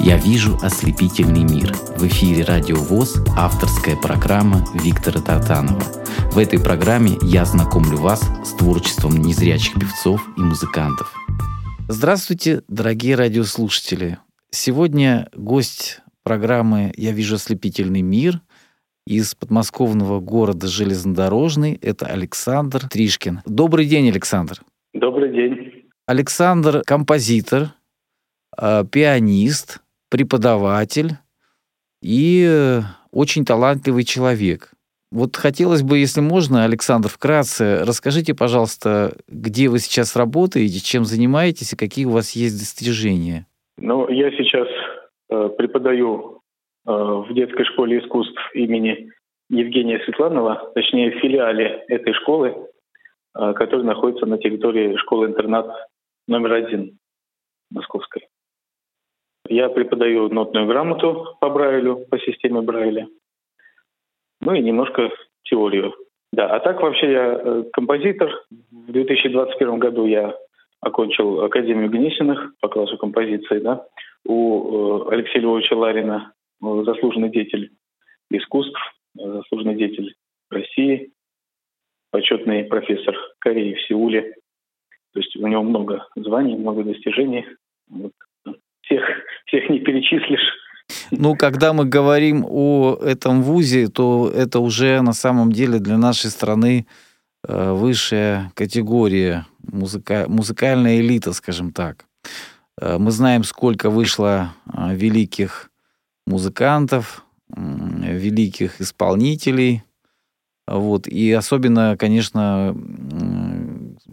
Я вижу ослепительный мир. В эфире Радио ВОЗ авторская программа Виктора Тартанова. В этой программе я знакомлю вас с творчеством незрячих певцов и музыкантов. Здравствуйте, дорогие радиослушатели. Сегодня гость программы «Я вижу ослепительный мир» из подмосковного города Железнодорожный. Это Александр Тришкин. Добрый день, Александр. Добрый день. Александр – композитор, э, пианист, преподаватель и э, очень талантливый человек. Вот хотелось бы, если можно, Александр, вкратце расскажите, пожалуйста, где вы сейчас работаете, чем занимаетесь и какие у вас есть достижения. Ну, я сейчас э, преподаю э, в детской школе искусств имени Евгения Светланова, точнее в филиале этой школы, э, которая находится на территории школы-интернат номер один московской. Я преподаю нотную грамоту по Брайлю, по системе Брайля. Ну и немножко теорию. Да, а так вообще я э, композитор. В 2021 году я окончил Академию Гнесиных по классу композиции, да, у э, Алексея Львовича Ларина, э, заслуженный деятель искусств, заслуженный деятель России, почетный профессор Кореи в Сеуле. То есть у него много званий, много достижений. Вот всех, всех не перечислишь. Ну, когда мы говорим о этом вузе, то это уже на самом деле для нашей страны э, высшая категория, музыка, музыкальная элита, скажем так. Э, мы знаем, сколько вышло э, великих музыкантов, великих исполнителей. Вот. И особенно, конечно,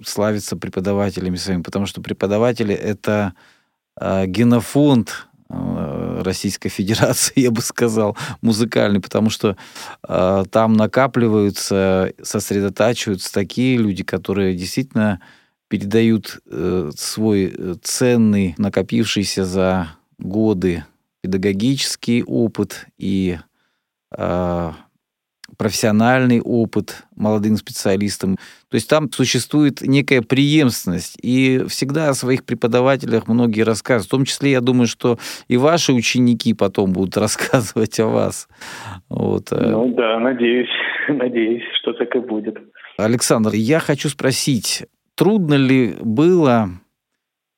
славится преподавателями своими, потому что преподаватели — это генофонд а, Российской Федерации, я бы сказал, музыкальный, потому что э, там накапливаются, сосредотачиваются такие люди, которые действительно передают э, свой э, ценный, накопившийся за годы педагогический опыт и э, профессиональный опыт молодым специалистам. То есть там существует некая преемственность. И всегда о своих преподавателях многие рассказывают. В том числе, я думаю, что и ваши ученики потом будут рассказывать о вас. Вот. Э. Ну да, надеюсь, надеюсь, что так и будет. Александр, я хочу спросить, трудно ли было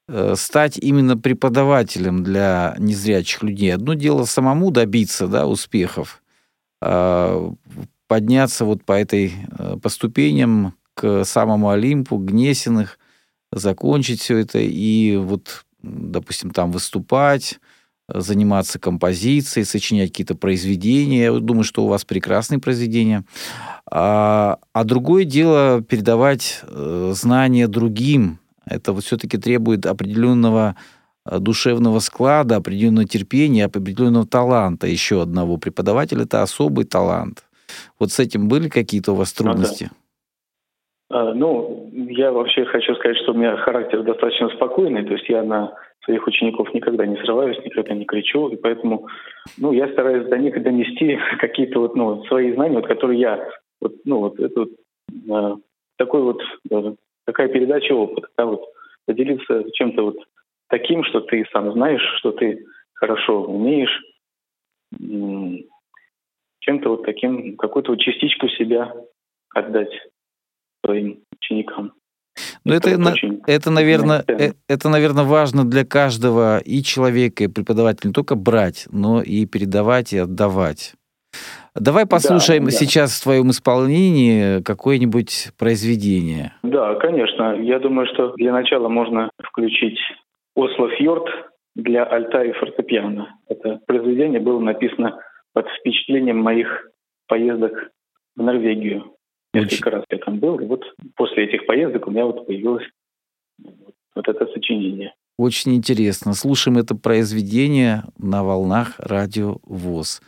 э, стать именно преподавателем для незрячих людей? Одно дело самому добиться да, успехов, подняться вот по этой, э, по ступеням к самому Олимпу, Гнесиных, закончить все это и вот, допустим, там выступать, заниматься композицией, сочинять какие-то произведения. Я думаю, что у вас прекрасные произведения. А, а другое дело передавать э, знания другим. Это вот все-таки требует определенного Э, душевного склада, определенного терпения, определенного таланта еще одного преподавателя. Это особый талант. Вот с этим были какие-то у вас трудности? Ну, да. а, ну, я вообще хочу сказать, что у меня характер достаточно спокойный, то есть я на своих учеников никогда не срываюсь, никогда не кричу, и поэтому, ну, я стараюсь до них донести какие-то вот, ну, свои знания, вот, которые я, вот, ну, вот, это вот, э, такой вот, э, такая передача опыта, да, вот, поделиться чем-то вот таким, что ты сам знаешь, что ты хорошо умеешь, чем-то вот таким, какую-то вот частичку себя отдать своим ученикам. Ну, это, это, это, наверное, это, это, наверное, важно для каждого и человека, и преподавателя не только брать, но и передавать, и отдавать. Давай послушаем да, сейчас да. в твоем исполнении какое-нибудь произведение. Да, конечно. Я думаю, что для начала можно включить Осло Фьорд для альта и фортепиано. Это произведение было написано под впечатлением моих поездок в Норвегию. Несколько раз я там был, и вот после этих поездок у меня вот появилось вот это сочинение. Очень интересно. Слушаем это произведение на волнах радио ВОЗ.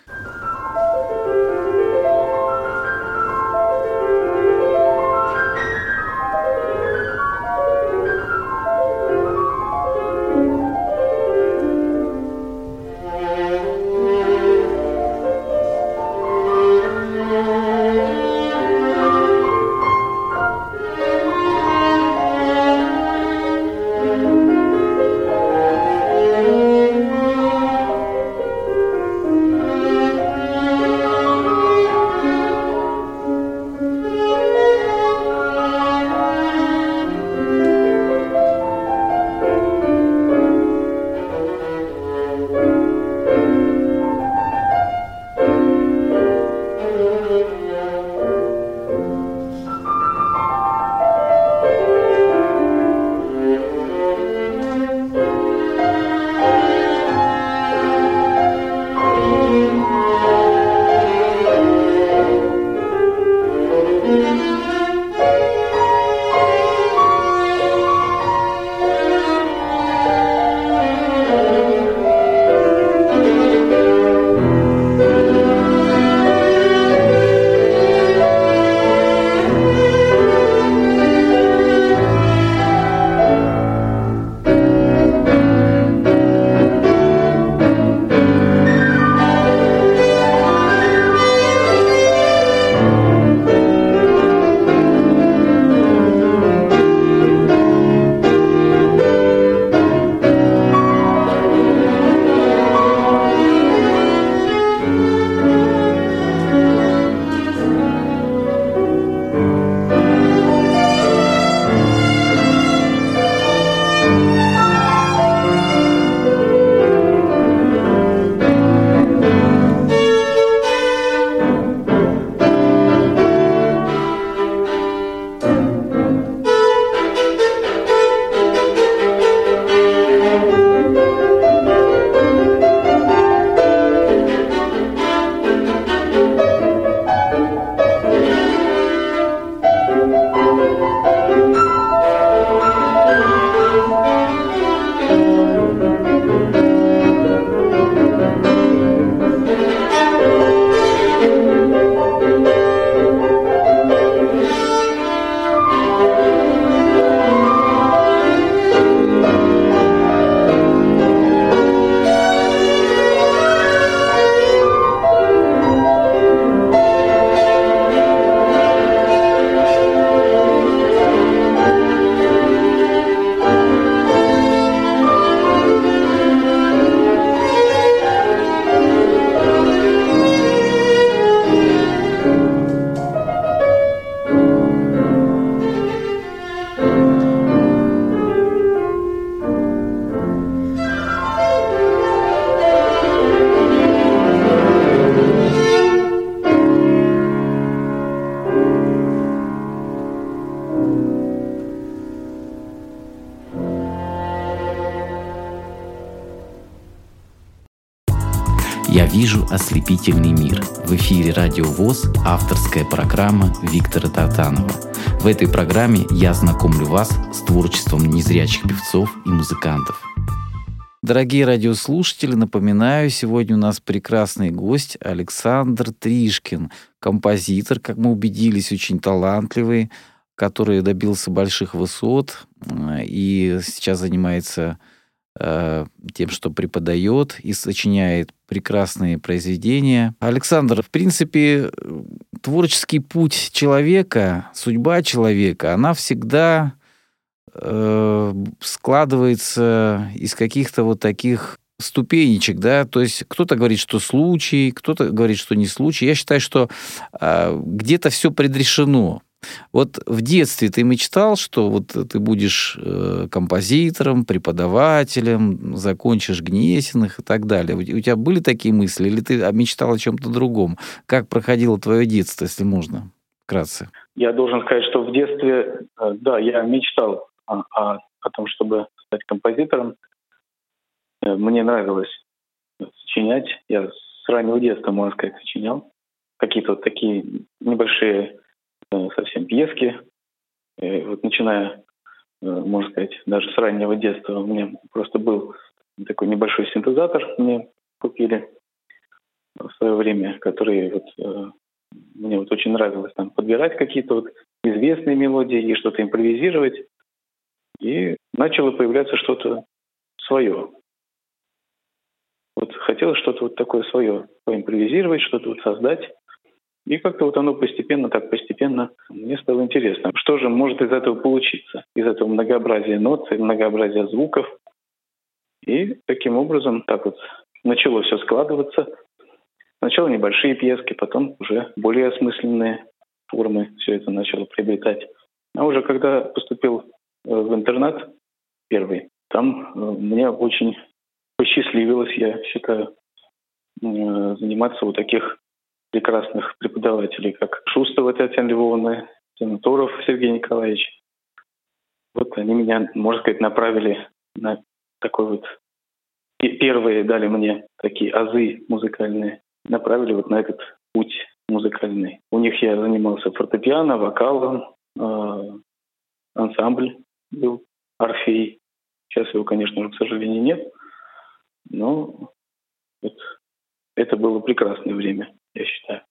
Ослепительный мир. В эфире Радио ВОЗ авторская программа Виктора Татанова. В этой программе я знакомлю вас с творчеством незрячих певцов и музыкантов. Дорогие радиослушатели, напоминаю, сегодня у нас прекрасный гость Александр Тришкин, композитор, как мы убедились, очень талантливый, который добился больших высот э, и сейчас занимается э, тем, что преподает и сочиняет прекрасные произведения. Александр, в принципе, творческий путь человека, судьба человека, она всегда э, складывается из каких-то вот таких ступенечек, да, то есть кто-то говорит, что случай, кто-то говорит, что не случай. Я считаю, что э, где-то все предрешено. Вот в детстве ты мечтал, что вот ты будешь э, композитором, преподавателем, закончишь Гнесиных и так далее. У, тебя были такие мысли, или ты мечтал о чем-то другом? Как проходило твое детство, если можно, вкратце? Я должен сказать, что в детстве, э, да, я мечтал о, о, о том, чтобы стать композитором. Э, мне нравилось сочинять. Я с раннего детства, можно сказать, сочинял. Какие-то вот такие небольшие совсем пьески. И вот начиная, э, можно сказать, даже с раннего детства у меня просто был такой небольшой синтезатор мне купили в свое время, который вот мне вот очень нравилось там подбирать какие-то вот известные мелодии и что-то импровизировать. И начало появляться что-то свое. Вот хотелось что-то вот такое свое поимпровизировать, что-то вот создать. И как-то вот оно постепенно, так постепенно мне стало интересно, что же может из этого получиться, из этого многообразия нот, многообразия звуков. И таким образом так вот начало все складываться. Сначала небольшие пьески, потом уже более осмысленные формы все это начало приобретать. А уже когда поступил э, в интернат первый, там э, мне очень посчастливилось, я считаю, э, заниматься у таких прекрасных преподавателей, как Шустова Татьяна Львовна, Тиматуров Сергей Николаевич. Вот они меня, можно сказать, направили на такой вот... И первые дали мне такие азы музыкальные, направили вот на этот путь музыкальный. У них я занимался фортепиано, вокалом, э, ансамбль был, Орфей. Сейчас его, конечно же, к сожалению, нет. Но вот это было прекрасное время, я считаю.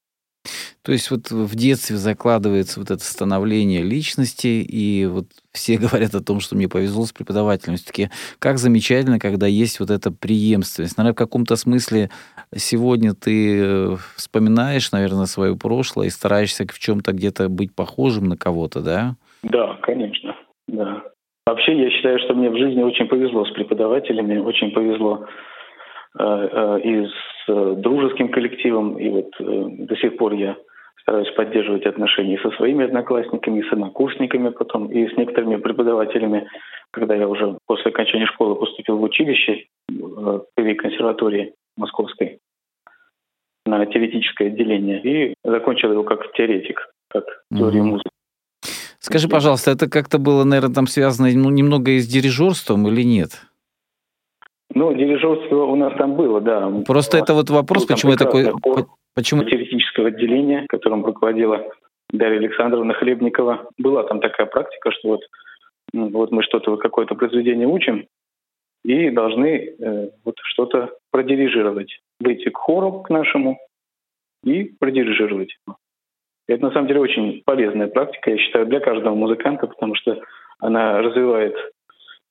То есть вот в детстве закладывается вот это становление личности, и вот все говорят о том, что мне повезло с преподавателем. Все-таки как замечательно, когда есть вот эта преемственность. Наверное, в каком-то смысле сегодня ты э, вспоминаешь, наверное, свое прошлое и стараешься в чем-то где-то быть похожим на кого-то, да? Да, конечно, да. Вообще, я считаю, что мне в жизни очень повезло с преподавателями, очень повезло и с э, дружеским коллективом, и вот э, до сих пор я стараюсь поддерживать отношения со своими одноклассниками, с однокурсниками потом, и с некоторыми преподавателями, когда я уже после окончания школы поступил в училище в консерватории московской на теоретическое отделение и закончил его как теоретик, как теорию музыки. Скажи, пожалуйста, это как-то было, наверное, там связано ну, немного и с дирижерством или нет? Ну, дирижерство у нас там было, да. Просто это вот вопрос, ну, почему я такой... Почему? Теоретического отделения, которым руководила Дарья Александровна Хлебникова. Была там такая практика, что вот, ну, вот мы что-то, какое-то произведение учим, и должны э, вот что-то продирижировать. Выйти к хору, к нашему, и продирижировать. Это на самом деле очень полезная практика, я считаю, для каждого музыканта, потому что она развивает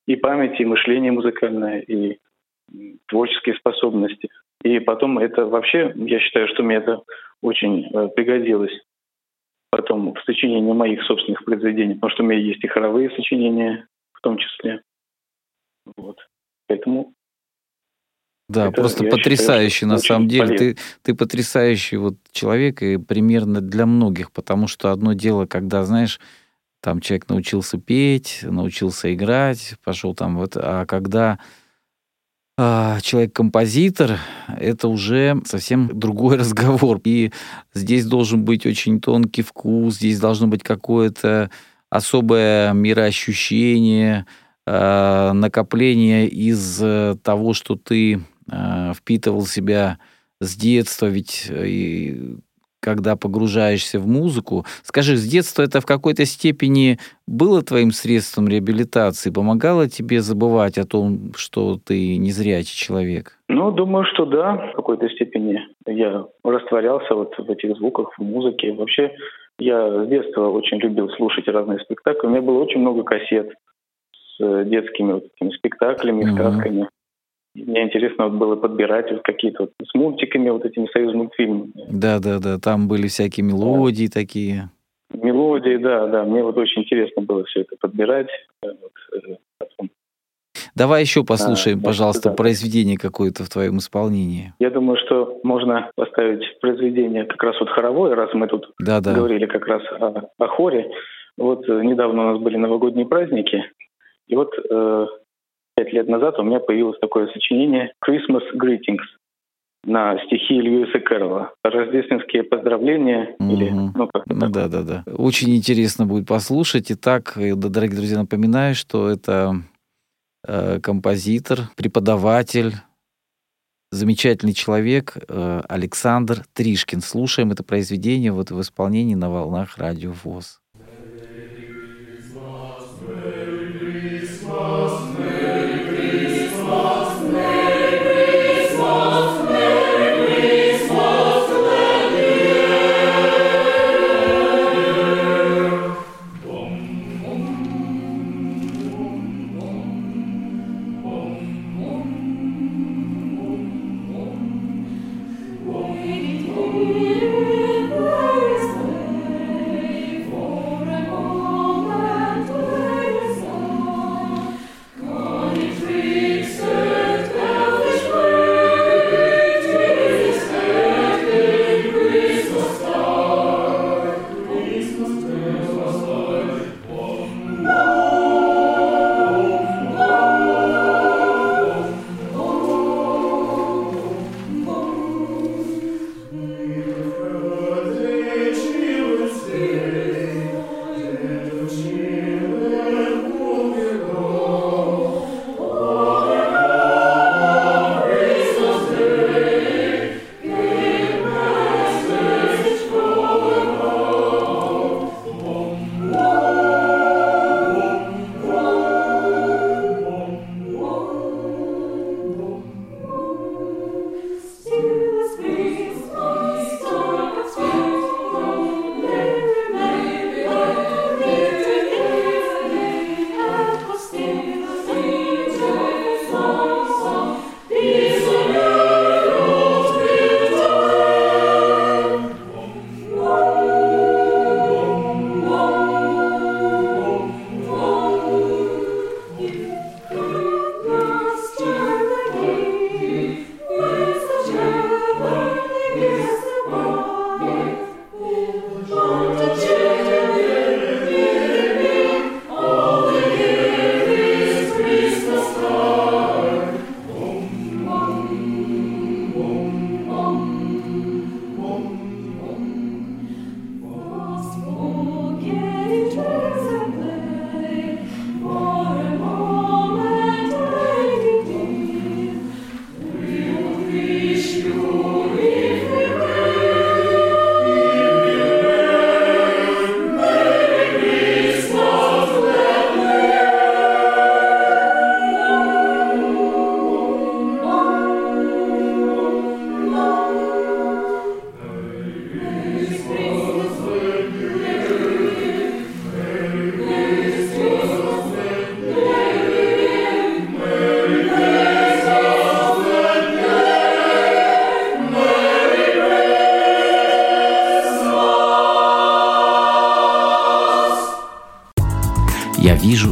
и память, и мышление музыкальное, и творческие способности. И потом это вообще, я считаю, что мне это очень э, пригодилось потом в сочинении моих собственных произведений, потому что у меня есть и хоровые сочинения в том числе. Вот. Поэтому да, это, просто потрясающий считаю, на самом деле. Ты, ты потрясающий вот человек и примерно для многих, потому что одно дело, когда, знаешь, там человек научился петь, научился играть, пошел там вот, а когда человек-композитор, это уже совсем другой разговор. И здесь должен быть очень тонкий вкус, здесь должно быть какое-то особое мироощущение, э, накопление из того, что ты э, впитывал себя с детства, ведь и когда погружаешься в музыку. Скажи, с детства это в какой-то степени было твоим средством реабилитации? Помогало тебе забывать о том, что ты незрячий человек? Ну, думаю, что да, в какой-то степени я растворялся вот в этих звуках, в музыке. Вообще, я с детства очень любил слушать разные спектакли. У меня было очень много кассет с детскими вот этими спектаклями, uh-huh. сказками. Мне интересно вот было подбирать вот какие-то вот с мультиками, вот этими союз мультфильмами. Да, да, да. Там были всякие мелодии да. такие. Мелодии, да, да. Мне вот очень интересно было все это подбирать. Э, вот, э, потом. Давай еще послушаем, а, пожалуйста, да. произведение какое-то в твоем исполнении. Я думаю, что можно поставить произведение как раз вот хоровое, раз мы тут да, да. говорили как раз о, о хоре. Вот э, недавно у нас были новогодние праздники, и вот э, пять лет назад у меня появилось такое сочинение «Christmas Greetings» на стихи Льюиса Кэрролла. Рождественские поздравления угу. или ну ну, да, да, да. Очень интересно будет послушать. Итак, э, дорогие друзья, напоминаю, что это э, композитор, преподаватель, замечательный человек э, Александр Тришкин. Слушаем это произведение вот в исполнении на волнах радио ВОЗ.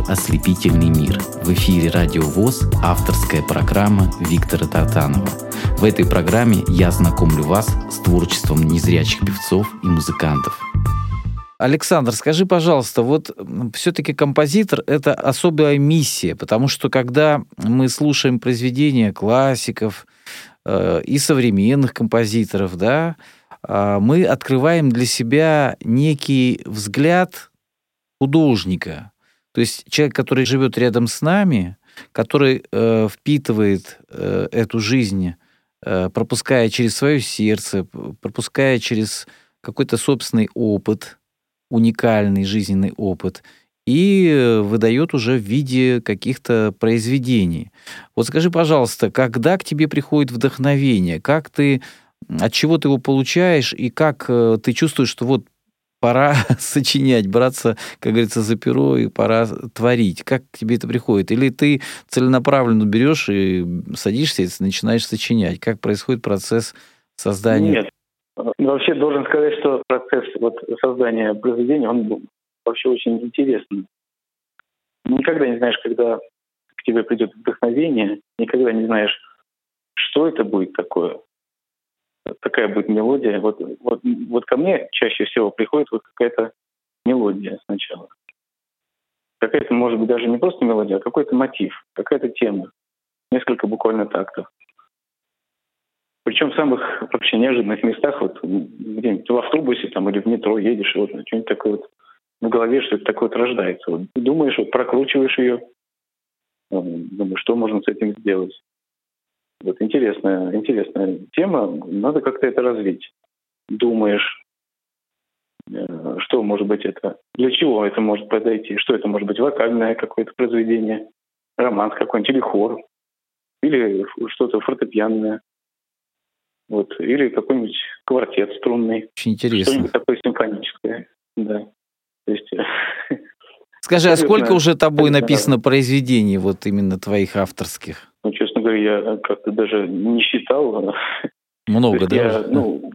«Ослепительный мир». В эфире «Радио ВОЗ» авторская программа Виктора Татанова. В этой программе я знакомлю вас с творчеством незрячих певцов и музыкантов. Александр, скажи, пожалуйста, вот все-таки композитор — это особая миссия, потому что когда мы слушаем произведения классиков э, и современных композиторов, да, э, мы открываем для себя некий взгляд художника, то есть человек, который живет рядом с нами, который э, впитывает э, эту жизнь э, пропуская через свое сердце, пропуская через какой-то собственный опыт, уникальный жизненный опыт, и выдает уже в виде каких-то произведений. Вот скажи, пожалуйста, когда к тебе приходит вдохновение, как ты, от чего ты его получаешь, и как э, ты чувствуешь, что вот пора сочинять, браться, как говорится, за перо и пора творить. Как к тебе это приходит? Или ты целенаправленно берешь и садишься и начинаешь сочинять? Как происходит процесс создания? Нет. Вообще должен сказать, что процесс вот создания произведения, он вообще очень интересный. Никогда не знаешь, когда к тебе придет вдохновение, никогда не знаешь, что это будет такое такая будет мелодия. Вот, вот, вот ко мне чаще всего приходит вот какая-то мелодия сначала. Какая-то, может быть, даже не просто мелодия, а какой-то мотив, какая-то тема. Несколько буквально тактов. Причем в самых вообще неожиданных местах, вот где-нибудь в автобусе там, или в метро едешь, и вот что-нибудь такое вот в голове что-то такое вот рождается. Вот, думаешь, вот прокручиваешь ее, думаешь, что можно с этим сделать. Вот интересная, интересная тема. Надо как-то это развить. Думаешь, э, что может быть это, для чего это может подойти, что это может быть вокальное какое-то произведение, романс какой-нибудь или хор, или что-то фортепианное, вот, или какой-нибудь квартет струнный. Очень интересно. Что-нибудь такое симфоническое, да. То есть Скажи, а сколько уже тобой написано произведений, вот именно твоих авторских? Ну, говоря, я как-то даже не считал. Много, да? Я, ну,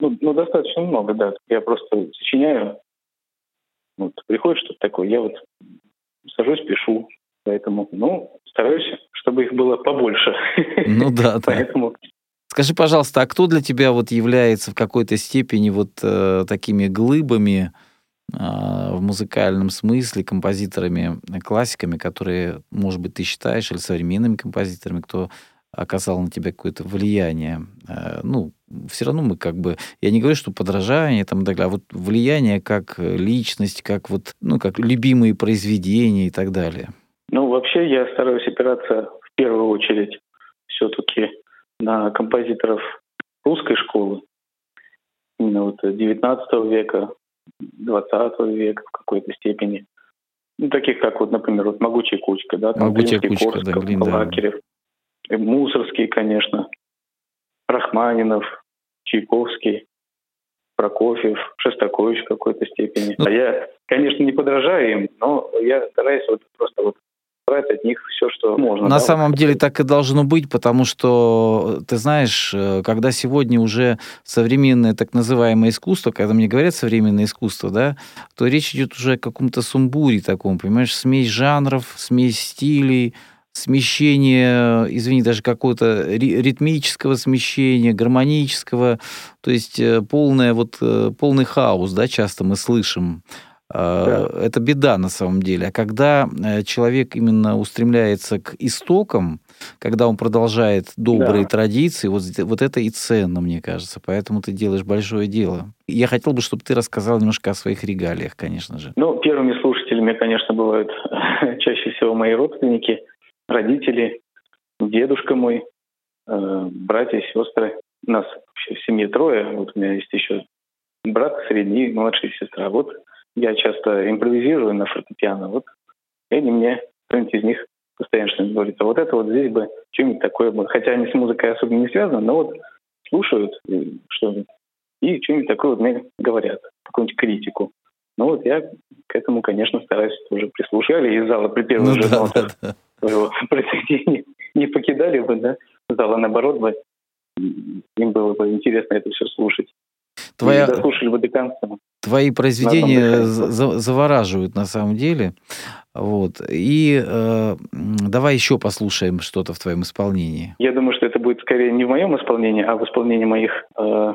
ну, ну, достаточно много, да. Я просто сочиняю. Вот, приходит что-то такое, я вот сажусь, пишу. Поэтому, ну, стараюсь, чтобы их было побольше. Ну да, да. Поэтому Скажи, пожалуйста, а кто для тебя вот является в какой-то степени вот э, такими глыбами, в музыкальном смысле композиторами, э, классиками, которые, может быть, ты считаешь, или современными композиторами, кто оказал на тебя какое-то влияние. Э, ну, все равно мы как бы... Я не говорю, что подражание там и так далее, а вот влияние как личность, как вот, ну, как любимые произведения и так далее. Ну, вообще я стараюсь опираться в первую очередь все-таки на композиторов русской школы, именно вот 19 века, 20 века в какой-то степени. Ну, таких как, вот, например, вот «Могучая кучка», да, там «Могучая кучка», Корсков, да, блин, Лакерев, да. Мусорский, конечно, Рахманинов, Чайковский, Прокофьев, Шостакович в какой-то степени. Ну, а я, конечно, не подражаю им, но я стараюсь вот просто вот брать от них все, что можно. На да, самом деле так и должно быть, потому что, ты знаешь, э, когда сегодня уже современное так называемое искусство, когда мне говорят современное искусство, да, то речь идет уже о каком-то сумбуре таком, понимаешь, смесь жанров, смесь стилей, смещение, извини, даже какого-то ритмического смещения, гармонического, то есть э, полное, вот, э, полный хаос, да, часто мы слышим. Да. Э, это беда на самом деле. А когда э, человек именно устремляется к истокам, когда он продолжает добрые да. традиции, вот, вот это и ценно, мне кажется. Поэтому ты делаешь большое дело. Я хотел бы, чтобы ты рассказал немножко о своих регалиях, конечно же. Ну, первыми слушателями, конечно, бывают чаще всего мои родственники, родители, дедушка мой, э, братья, сестры. У нас вообще в семье трое. Вот у меня есть еще брат средний, младшая сестра. Вот я часто импровизирую на фортепиано, вот, они мне, кто-нибудь из них постоянно что-нибудь говорит, а вот это вот здесь бы что-нибудь такое бы, хотя они с музыкой особо не связаны, но вот слушают что-нибудь и что-нибудь такое вот мне говорят, какую-нибудь критику. Ну вот я к этому, конечно, стараюсь тоже прислушиваться. Из зала при первом ну, же да, да, да. своего произведения не покидали бы, да, зала наоборот бы, им было бы интересно это все слушать. Твоя... дослушали бы до конца. Твои произведения за завораживают на самом деле. Вот. И э, давай еще послушаем что-то в твоем исполнении. Я думаю, что это будет скорее не в моем исполнении, а в исполнении моих э,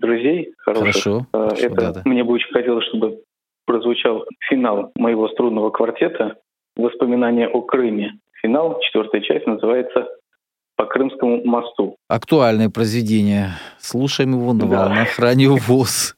друзей хороших. Хорошо. Э, хорошо это да, да. мне бы очень хотелось, чтобы прозвучал финал моего струнного квартета «Воспоминания о Крыме». Финал, четвертая часть, называется по Крымскому мосту. Актуальное произведение. Слушаем его на да. волнах радио ВОЗ.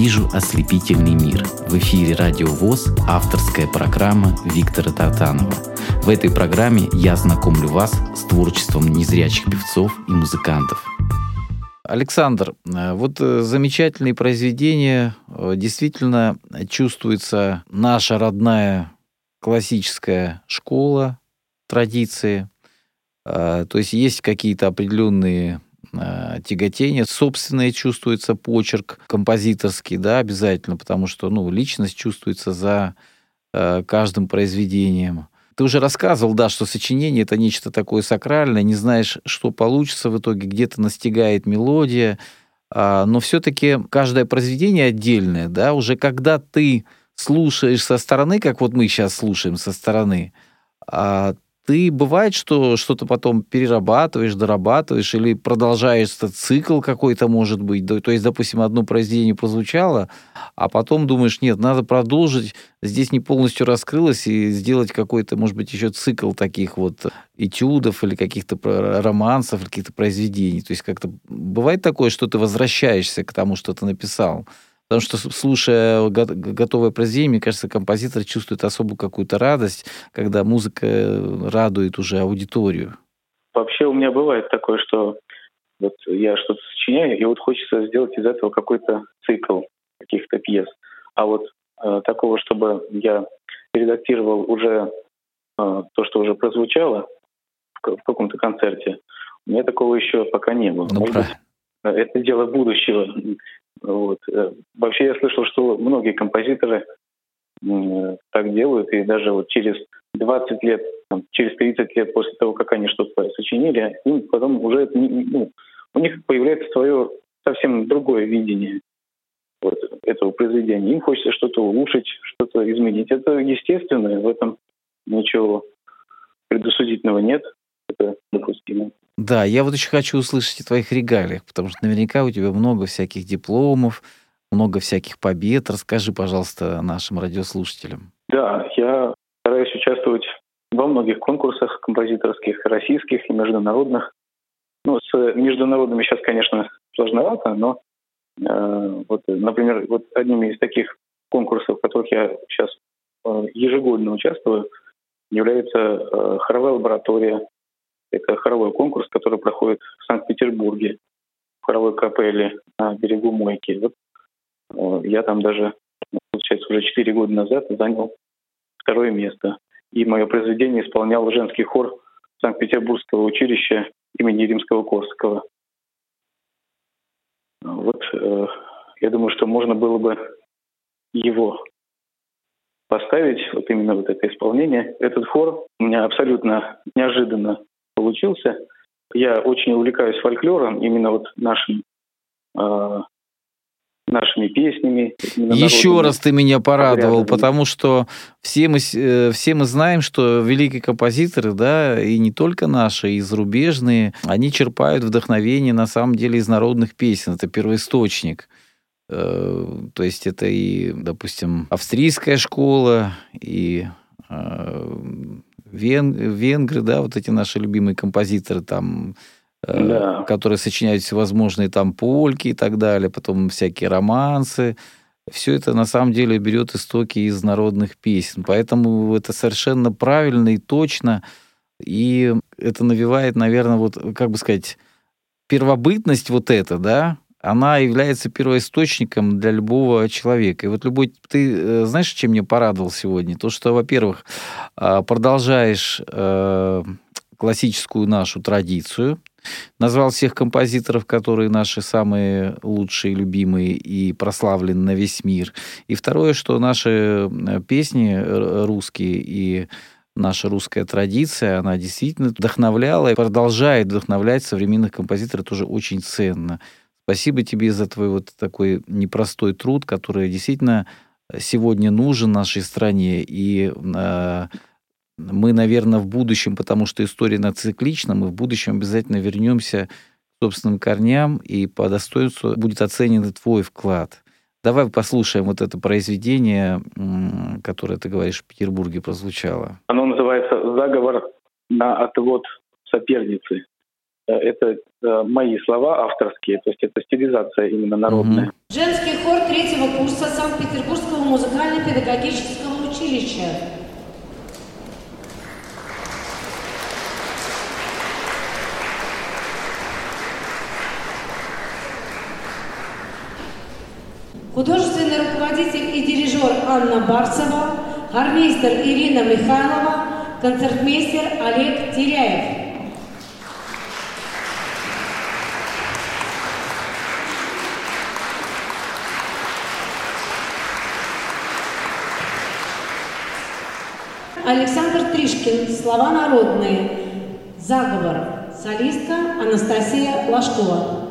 Вижу ослепительный мир». В эфире «Радио ВОЗ» авторская программа Виктора Татанова. В этой программе я знакомлю вас с творчеством незрячих певцов и музыкантов. Александр, вот э, замечательные произведения, э, действительно чувствуется наша родная классическая школа, традиции. То есть есть какие-то определенные тяготение. Собственное чувствуется почерк композиторский, да, обязательно, потому что, ну, личность чувствуется за э, каждым произведением. Ты уже рассказывал, да, что сочинение это нечто такое сакральное, не знаешь, что получится в итоге, где-то настигает мелодия, э, но все-таки каждое произведение отдельное, да, уже когда ты слушаешь со стороны, как вот мы сейчас слушаем со стороны, а ты бывает, что что-то потом перерабатываешь, дорабатываешь или продолжаешь этот цикл какой-то, может быть. То есть, допустим, одно произведение прозвучало, а потом думаешь, нет, надо продолжить, здесь не полностью раскрылось, и сделать какой-то, может быть, еще цикл таких вот этюдов или каких-то романсов, каких-то произведений. То есть как-то бывает такое, что ты возвращаешься к тому, что ты написал. Потому что, слушая готовое произведение, мне кажется, композитор чувствует особую какую-то радость, когда музыка радует уже аудиторию. Вообще у меня бывает такое, что вот я что-то сочиняю, и вот хочется сделать из этого какой-то цикл каких-то пьес. А вот э, такого, чтобы я редактировал уже э, то, что уже прозвучало в, в каком-то концерте, у меня такого еще пока не было. Ну, Может быть, это дело будущего. Вот. Э, вообще я слышал, что многие композиторы так делают, и даже вот через 20 лет, там, через 30 лет после того, как они что-то сочинили, им потом уже ну, у них появляется свое совсем другое видение вот, этого произведения. Им хочется что-то улучшить, что-то изменить. Это естественно, в этом ничего предусудительного нет. Это допустимо. Да, я вот еще хочу услышать о твоих регалиях, потому что наверняка у тебя много всяких дипломов, много всяких побед. Расскажи, пожалуйста, нашим радиослушателям. Да, я стараюсь участвовать во многих конкурсах композиторских, российских и международных. Ну, с международными сейчас, конечно, сложновато, но Э, вот, например, вот одними из таких конкурсов, в которых я сейчас э, ежегодно участвую, является э, хоровая лаборатория. Это хоровой конкурс, который проходит в Санкт-Петербурге, в хоровой капелле на берегу Мойки. Вот, я там даже, получается, уже 4 года назад занял второе место. И мое произведение исполнял женский хор Санкт-Петербургского училища имени Римского-Корсакова. Вот э, я думаю, что можно было бы его поставить, вот именно вот это исполнение. Этот хор у меня абсолютно неожиданно получился. Я очень увлекаюсь фольклором, именно вот нашим э, нашими песнями. Еще раз ты меня порадовал, обрядами. потому что все мы, э, все мы знаем, что великие композиторы, да, и не только наши, и зарубежные, они черпают вдохновение на самом деле из народных песен. Это первоисточник. Э, то есть это и, допустим, австрийская школа, и вен, венгры, да, вот эти наши любимые композиторы, там Э, да. которые сочиняют всевозможные там польки и так далее, потом всякие романсы. Все это на самом деле берет истоки из народных песен. Поэтому это совершенно правильно и точно. И это навевает, наверное, вот, как бы сказать, первобытность вот эта, да, она является первоисточником для любого человека. И вот любой... Ты э, знаешь, чем мне порадовал сегодня? То, что, во-первых, а, продолжаешь э, классическую нашу традицию, Назвал всех композиторов, которые наши самые лучшие, любимые и прославлены на весь мир. И второе, что наши э, песни русские и наша русская традиция, она действительно вдохновляла и продолжает вдохновлять современных композиторов тоже очень ценно. Спасибо тебе за твой вот такой непростой труд, который действительно сегодня нужен нашей стране. И э, мы, наверное, в будущем, потому что история нациклична, мы в будущем обязательно вернемся к собственным корням, и по достоинству будет оценен твой вклад. Давай послушаем вот это произведение, которое, ты говоришь, в Петербурге прозвучало. Оно называется «Заговор на отвод соперницы». Э, это э, мои слова авторские, то есть это стилизация именно народная. Угу. Женский хор третьего курса Санкт-Петербургского музыкально-педагогического училища художественный руководитель и дирижер Анна Барцева, гармейстер Ирина Михайлова, концертмейстер Олег Теряев. Александр Тришкин. Слова народные. Заговор. Солистка Анастасия Ложкова.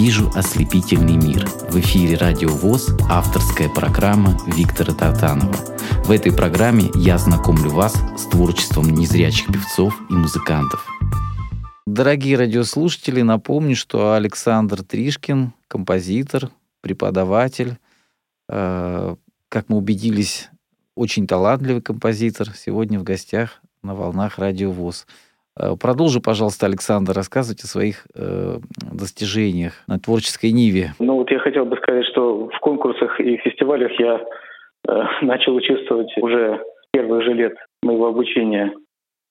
Вижу ослепительный мир. В эфире Радио ВОЗ авторская программа Виктора Татанова. В этой программе я знакомлю вас с творчеством незрячих певцов и музыкантов. Дорогие радиослушатели, напомню, что Александр Тришкин, композитор, преподаватель, э, как мы убедились, очень талантливый композитор, сегодня в гостях на волнах Радио ВОЗ. Э, продолжи, пожалуйста, Александр, рассказывать о своих э, достижениях на творческой ниве. Ну вот я хотел бы сказать, что в конкурсах и фестивалях я э, начал участвовать уже первых же лет моего обучения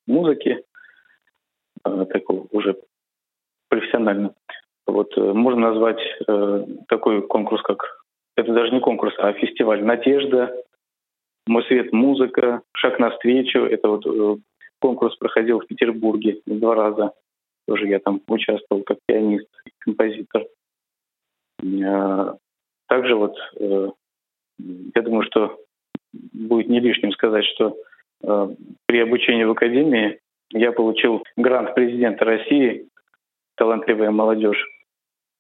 музыке, э, такого уже профессионально. Вот э, можно назвать э, такой конкурс, как это даже не конкурс, а фестиваль «Надежда», «Мой свет. Музыка», «Шаг навстречу». Это вот э, конкурс проходил в Петербурге два раза. Тоже я там участвовал как пианист и композитор. Э, также вот э, я думаю, что будет не лишним сказать, что э, при обучении в академии я получил грант президента России «Талантливая молодежь»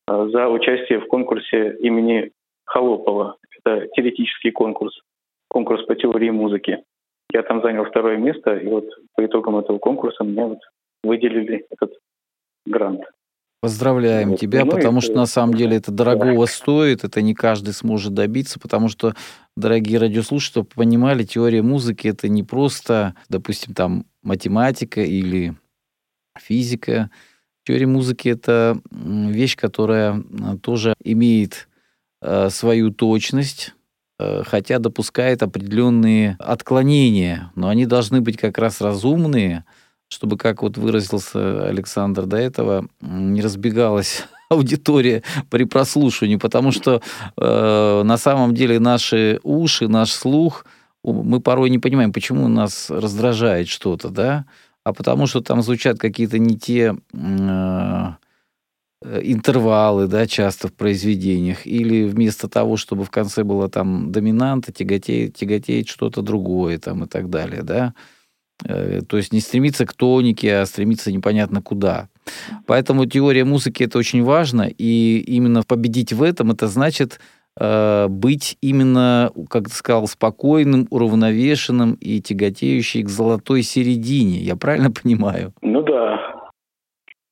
за участие в конкурсе имени Холопова. Это теоретический конкурс, конкурс по теории музыки. Я там занял второе место, и вот по итогам этого конкурса мне вот выделили этот грант. Поздравляем вот. тебя, ну, потому что на самом деле это дорогого да. стоит, это не каждый сможет добиться, потому что, дорогие радиослушатели, чтобы понимали, теория музыки это не просто, допустим, там математика или физика. Теория музыки это вещь, которая тоже имеет э, свою точность, хотя допускает определенные отклонения, но они должны быть как раз разумные, чтобы, как вот выразился Александр до этого, не разбегалась аудитория при прослушивании, потому что э, на самом деле наши уши, наш слух, мы порой не понимаем, почему нас раздражает что-то, да, а потому что там звучат какие-то не те э, Э, интервалы, да, часто в произведениях, или вместо того, чтобы в конце было там доминанта, тяготеет, тяготеет что-то другое там и так далее, да. Э, то есть не стремиться к тонике, а стремиться непонятно куда. Поэтому теория музыки это очень важно, и именно победить в этом это значит э, быть именно, как ты сказал, спокойным, уравновешенным и тяготеющим к золотой середине. Я правильно понимаю? Ну да.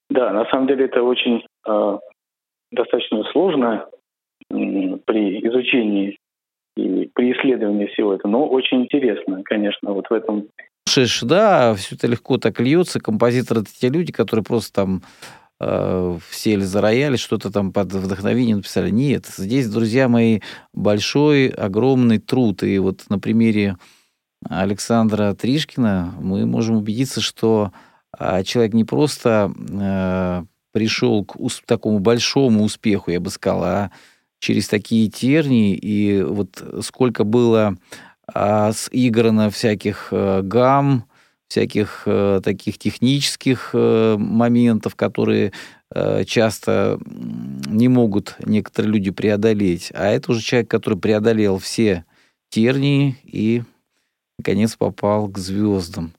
Да, на самом деле это очень э, достаточно сложно э, при изучении и при исследовании всего этого, но очень интересно, конечно, вот в этом. Слушаешь, да, все это легко так льется. Композиторы это те люди, которые просто там э, сели за рояль, что-то там под вдохновением написали. Нет, здесь, друзья мои, большой, огромный труд. И вот на примере Александра Тришкина мы можем убедиться, что человек не просто э, пришел к такому большому успеху, я бы сказал, а через такие тернии, и вот сколько было а, сыграно всяких а, гамм, всяких а, таких технических а, моментов, которые а, часто не могут некоторые люди преодолеть. А это уже человек, который преодолел все тернии и, наконец, попал к звездам.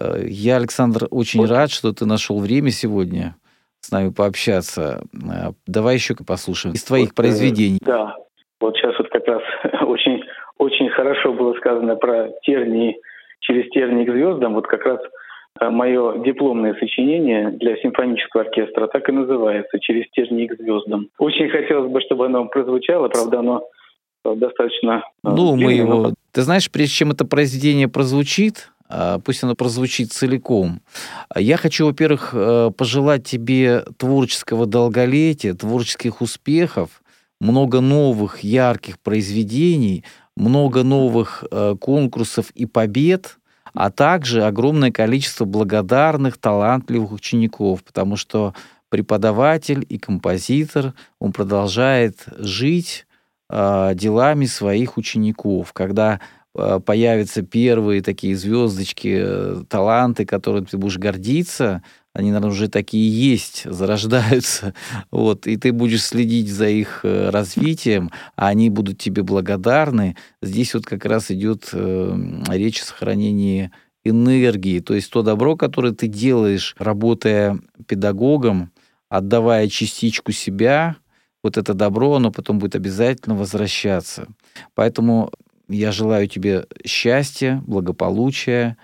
Я, Александр, очень рад, что ты нашел время сегодня с нами пообщаться. Э, давай еще послушаем из твоих вот, э, произведений. Э, да, вот сейчас вот как раз очень, очень хорошо было сказано про тернии через тернии к звездам. Вот как раз э, мое дипломное сочинение для симфонического оркестра так и называется «Через тернии к звездам». Очень хотелось бы, чтобы оно прозвучало, правда, оно достаточно... Ну, мы его... Ты знаешь, прежде чем это произведение прозвучит, пусть оно прозвучит целиком. Я хочу, во-первых, э, пожелать тебе творческого долголетия, творческих успехов, много новых ярких произведений, много новых э, конкурсов и побед, а также огромное количество благодарных, талантливых учеников, потому что преподаватель и композитор, он продолжает жить э, делами своих учеников. Когда появятся первые такие звездочки, э, таланты, которыми ты будешь гордиться, они, наверное, уже такие есть, зарождаются, вот, и ты будешь следить за их э, развитием, а они будут тебе благодарны. Здесь вот как раз идет э, речь о сохранении энергии, то есть то добро, которое ты делаешь, работая педагогом, отдавая частичку себя, вот это добро, оно потом будет обязательно возвращаться. Поэтому я желаю тебе счастья, благополучия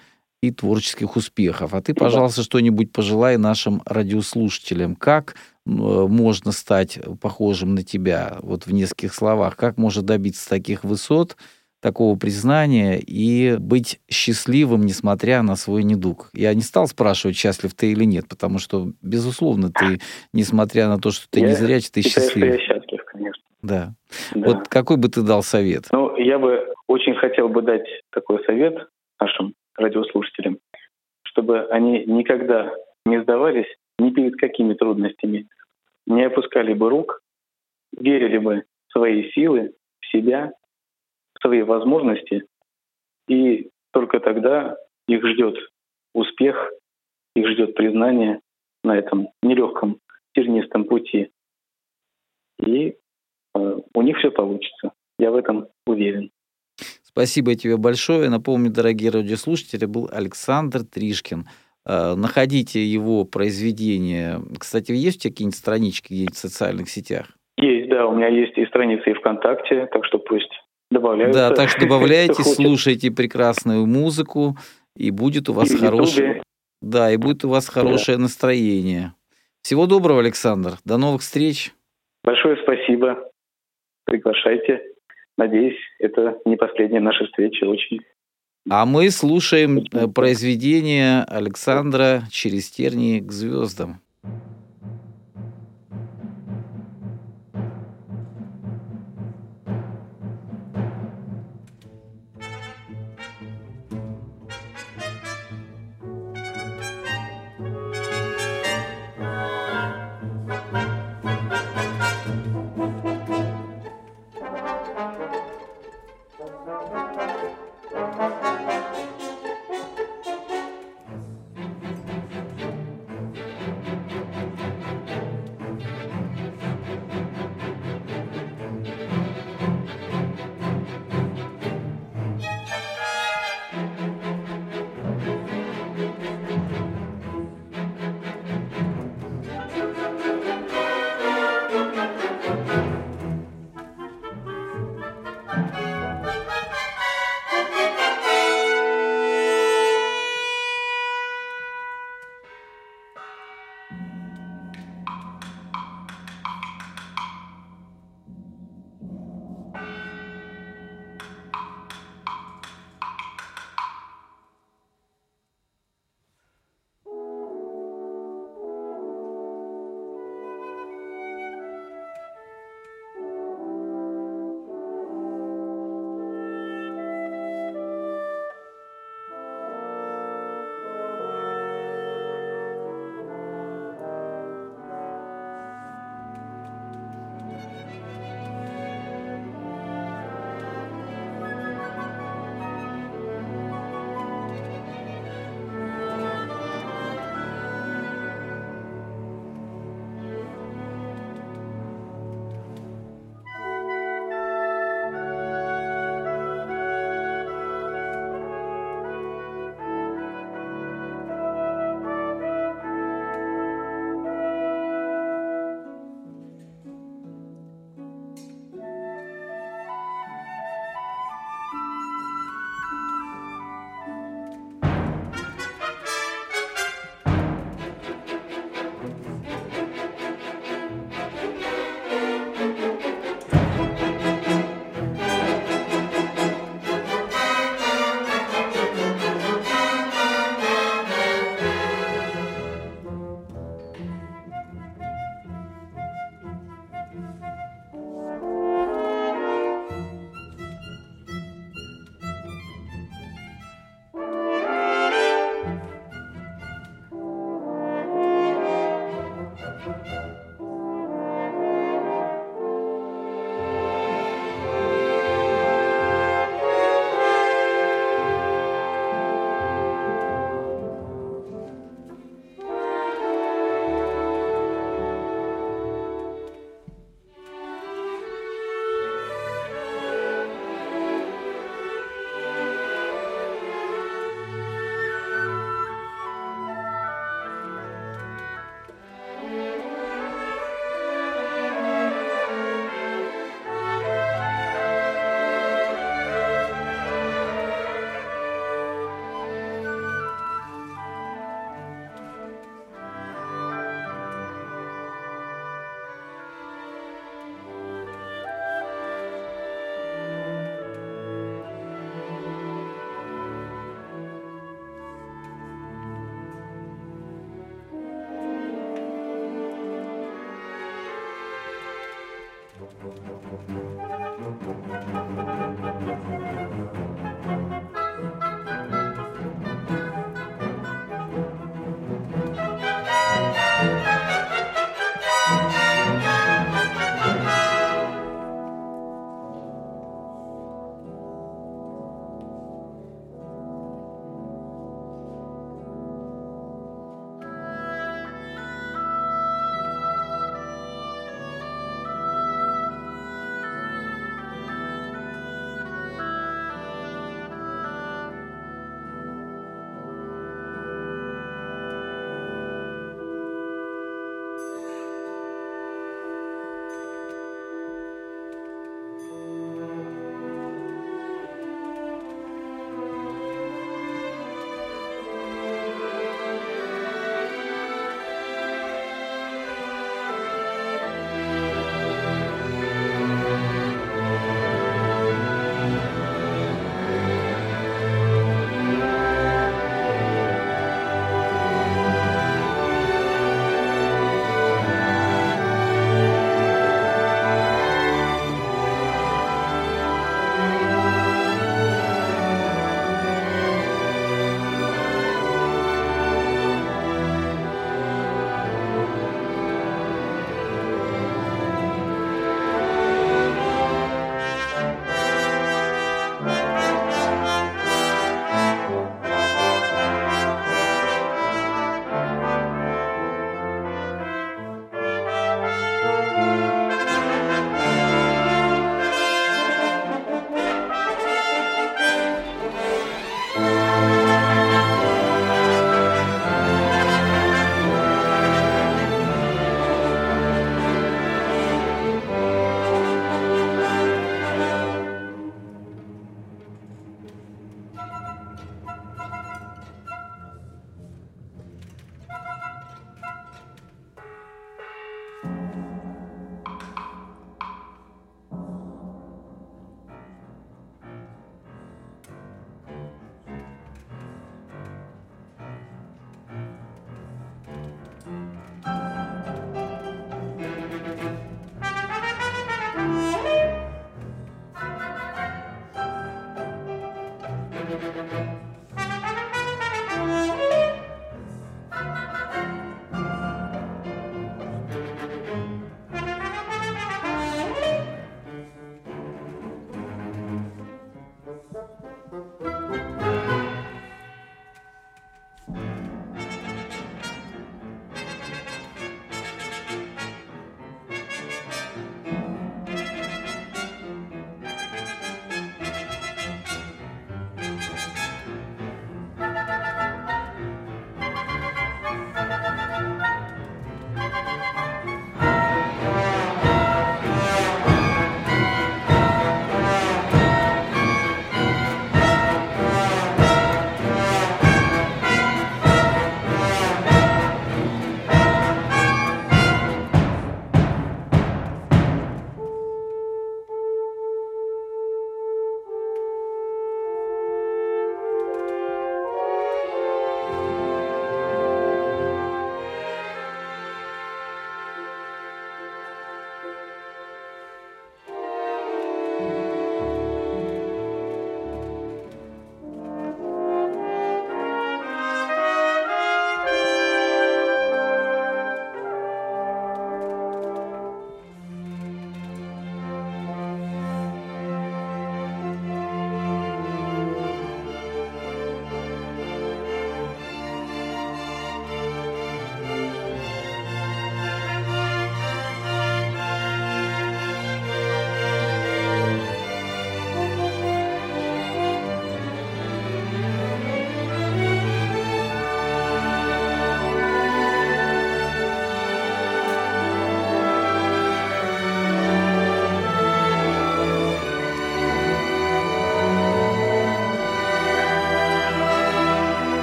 и творческих успехов. А ты, пожалуйста, что-нибудь пожелай нашим радиослушателям. Как э, можно стать похожим на тебя, вот в нескольких словах, как можно добиться таких высот, такого признания и быть счастливым, несмотря на свой недуг. Я не стал спрашивать, счастлив ты или нет, потому что, безусловно, ты, несмотря на то, что ты я не зрячий, ты счастлив. Я счастлив, конечно. Да. да. Вот какой бы ты дал совет? Ну, я бы очень хотел бы дать такой совет нашим радиослушателям, чтобы они никогда не сдавались ни перед какими трудностями, не опускали бы рук, верили бы в свои силы, в себя, свои возможности, и только тогда их ждет успех, их ждет признание на этом нелегком тернистом пути. И у них все получится. Я в этом уверен. Спасибо тебе большое. Напомню, дорогие радиослушатели, был Александр Тришкин. Э, находите его произведения. Кстати, есть у тебя какие-нибудь странички где-нибудь в социальных сетях? Есть, да. У меня есть и страницы и ВКонтакте, так что пусть добавляются. Да, так что добавляйте, слушайте прекрасную музыку, и будет у вас хорошее... Да, и будет у вас хорошее настроение. Всего доброго, Александр. До новых встреч. Большое спасибо. Приглашайте. Надеюсь, это не последняя наша встреча. Очень. А мы слушаем э, произведение Александра «Через тернии к звездам».